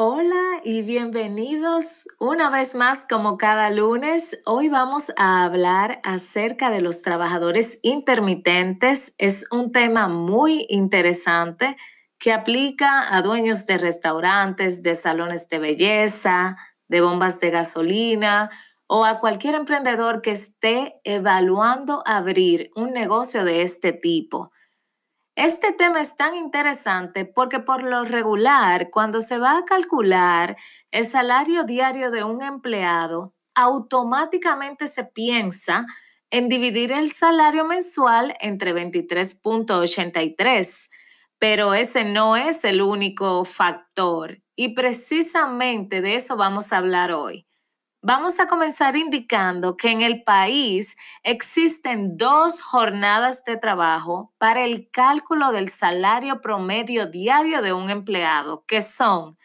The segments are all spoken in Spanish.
Hola y bienvenidos una vez más como cada lunes. Hoy vamos a hablar acerca de los trabajadores intermitentes. Es un tema muy interesante que aplica a dueños de restaurantes, de salones de belleza, de bombas de gasolina o a cualquier emprendedor que esté evaluando abrir un negocio de este tipo. Este tema es tan interesante porque por lo regular, cuando se va a calcular el salario diario de un empleado, automáticamente se piensa en dividir el salario mensual entre 23.83, pero ese no es el único factor y precisamente de eso vamos a hablar hoy. Vamos a comenzar indicando que en el país existen dos jornadas de trabajo para el cálculo del salario promedio diario de un empleado, que son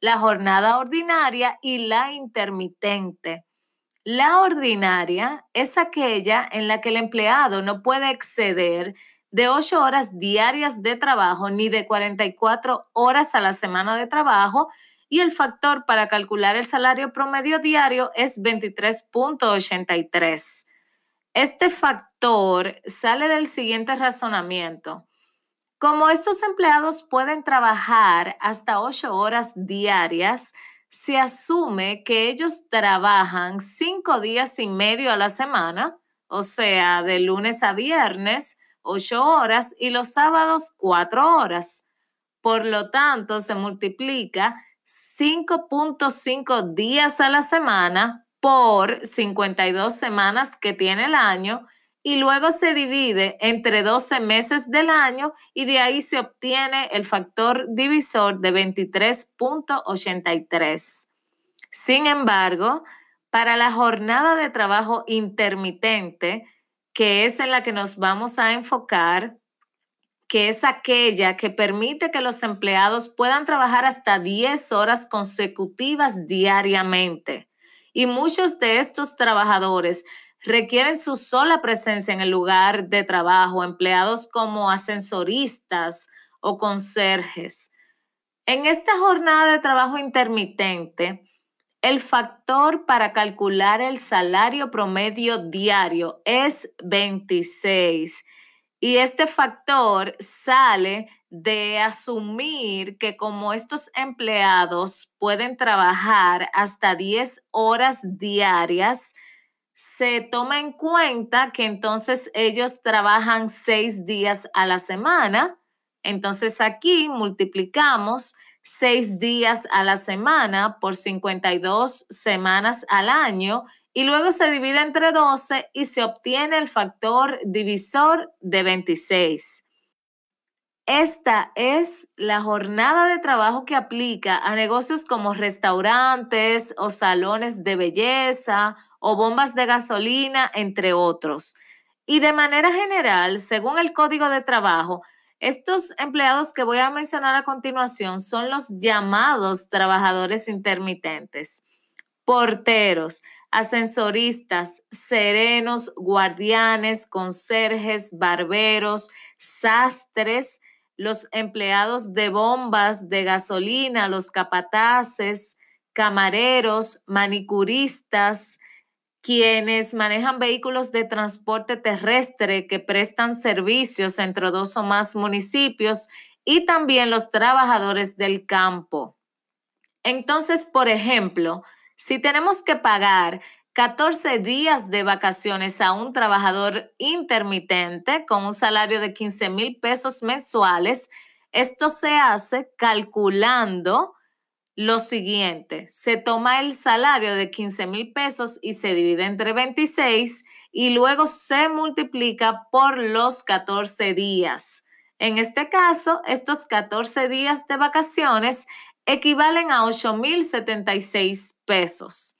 la jornada ordinaria y la intermitente. La ordinaria es aquella en la que el empleado no puede exceder de 8 horas diarias de trabajo ni de 44 horas a la semana de trabajo y el factor para calcular el salario promedio diario es 23.83. Este factor sale del siguiente razonamiento. Como estos empleados pueden trabajar hasta 8 horas diarias, se asume que ellos trabajan 5 días y medio a la semana, o sea, de lunes a viernes, 8 horas, y los sábados 4 horas. Por lo tanto, se multiplica 5.5 días a la semana por 52 semanas que tiene el año y luego se divide entre 12 meses del año y de ahí se obtiene el factor divisor de 23.83. Sin embargo, para la jornada de trabajo intermitente, que es en la que nos vamos a enfocar, que es aquella que permite que los empleados puedan trabajar hasta 10 horas consecutivas diariamente. Y muchos de estos trabajadores requieren su sola presencia en el lugar de trabajo, empleados como ascensoristas o conserjes. En esta jornada de trabajo intermitente, el factor para calcular el salario promedio diario es 26 y este factor sale de asumir que como estos empleados pueden trabajar hasta 10 horas diarias, se toma en cuenta que entonces ellos trabajan 6 días a la semana. Entonces aquí multiplicamos 6 días a la semana por 52 semanas al año y luego se divide entre 12 y se obtiene el factor divisor de 26. Esta es la jornada de trabajo que aplica a negocios como restaurantes o salones de belleza o bombas de gasolina, entre otros. Y de manera general, según el Código de Trabajo, estos empleados que voy a mencionar a continuación son los llamados trabajadores intermitentes. Porteros, ascensoristas, serenos, guardianes, conserjes, barberos, sastres, los empleados de bombas de gasolina, los capataces, camareros, manicuristas, quienes manejan vehículos de transporte terrestre que prestan servicios entre dos o más municipios y también los trabajadores del campo. Entonces, por ejemplo, si tenemos que pagar 14 días de vacaciones a un trabajador intermitente con un salario de 15 mil pesos mensuales, esto se hace calculando lo siguiente. Se toma el salario de 15 mil pesos y se divide entre 26 y luego se multiplica por los 14 días. En este caso, estos 14 días de vacaciones equivalen a 8.076 pesos.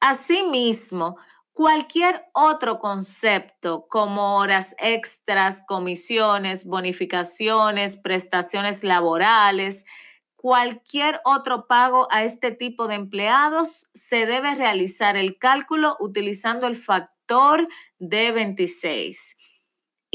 Asimismo, cualquier otro concepto como horas extras, comisiones, bonificaciones, prestaciones laborales, cualquier otro pago a este tipo de empleados, se debe realizar el cálculo utilizando el factor de 26.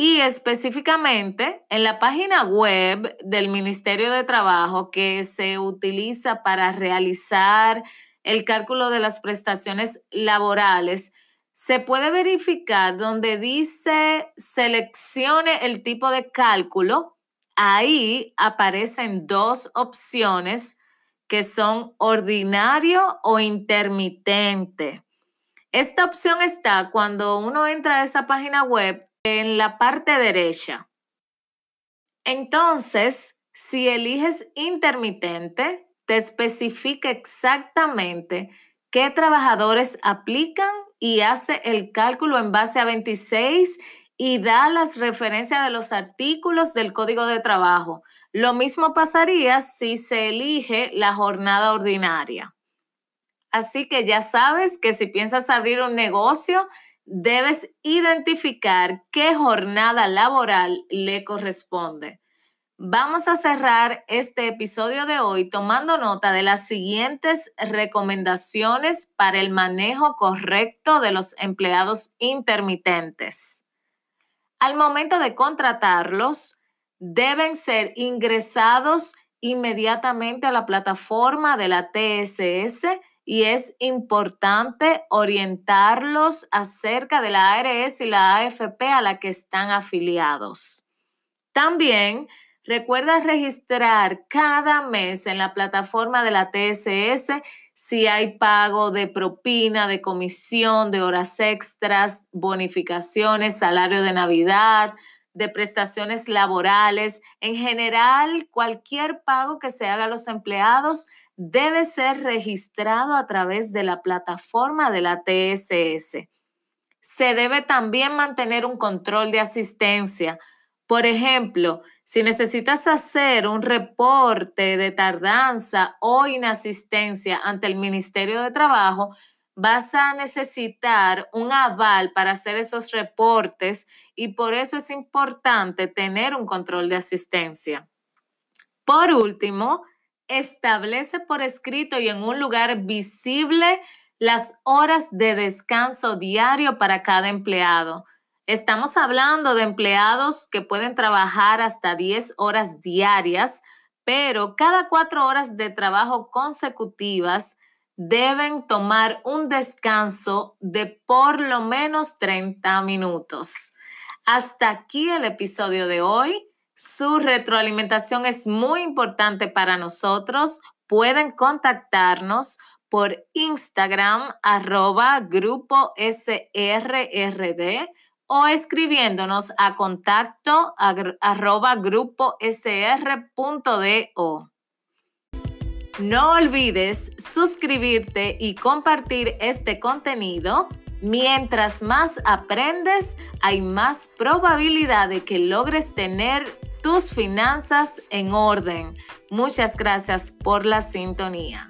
Y específicamente en la página web del Ministerio de Trabajo que se utiliza para realizar el cálculo de las prestaciones laborales, se puede verificar donde dice seleccione el tipo de cálculo. Ahí aparecen dos opciones que son ordinario o intermitente. Esta opción está cuando uno entra a esa página web en la parte derecha. Entonces, si eliges intermitente, te especifica exactamente qué trabajadores aplican y hace el cálculo en base a 26 y da las referencias de los artículos del Código de Trabajo. Lo mismo pasaría si se elige la jornada ordinaria. Así que ya sabes que si piensas abrir un negocio, debes identificar qué jornada laboral le corresponde. Vamos a cerrar este episodio de hoy tomando nota de las siguientes recomendaciones para el manejo correcto de los empleados intermitentes. Al momento de contratarlos, deben ser ingresados inmediatamente a la plataforma de la TSS y es importante orientarlos acerca de la ARS y la AFP a la que están afiliados. También recuerda registrar cada mes en la plataforma de la TSS si hay pago de propina, de comisión, de horas extras, bonificaciones, salario de Navidad, de prestaciones laborales, en general cualquier pago que se haga a los empleados debe ser registrado a través de la plataforma de la TSS. Se debe también mantener un control de asistencia. Por ejemplo, si necesitas hacer un reporte de tardanza o inasistencia ante el Ministerio de Trabajo, vas a necesitar un aval para hacer esos reportes y por eso es importante tener un control de asistencia. Por último, establece por escrito y en un lugar visible las horas de descanso diario para cada empleado. Estamos hablando de empleados que pueden trabajar hasta 10 horas diarias, pero cada cuatro horas de trabajo consecutivas deben tomar un descanso de por lo menos 30 minutos. Hasta aquí el episodio de hoy. Su retroalimentación es muy importante para nosotros. Pueden contactarnos por Instagram arroba grupo SRRD o escribiéndonos a contacto arroba grupo SR.do. No olvides suscribirte y compartir este contenido. Mientras más aprendes, hay más probabilidad de que logres tener tus finanzas en orden. Muchas gracias por la sintonía.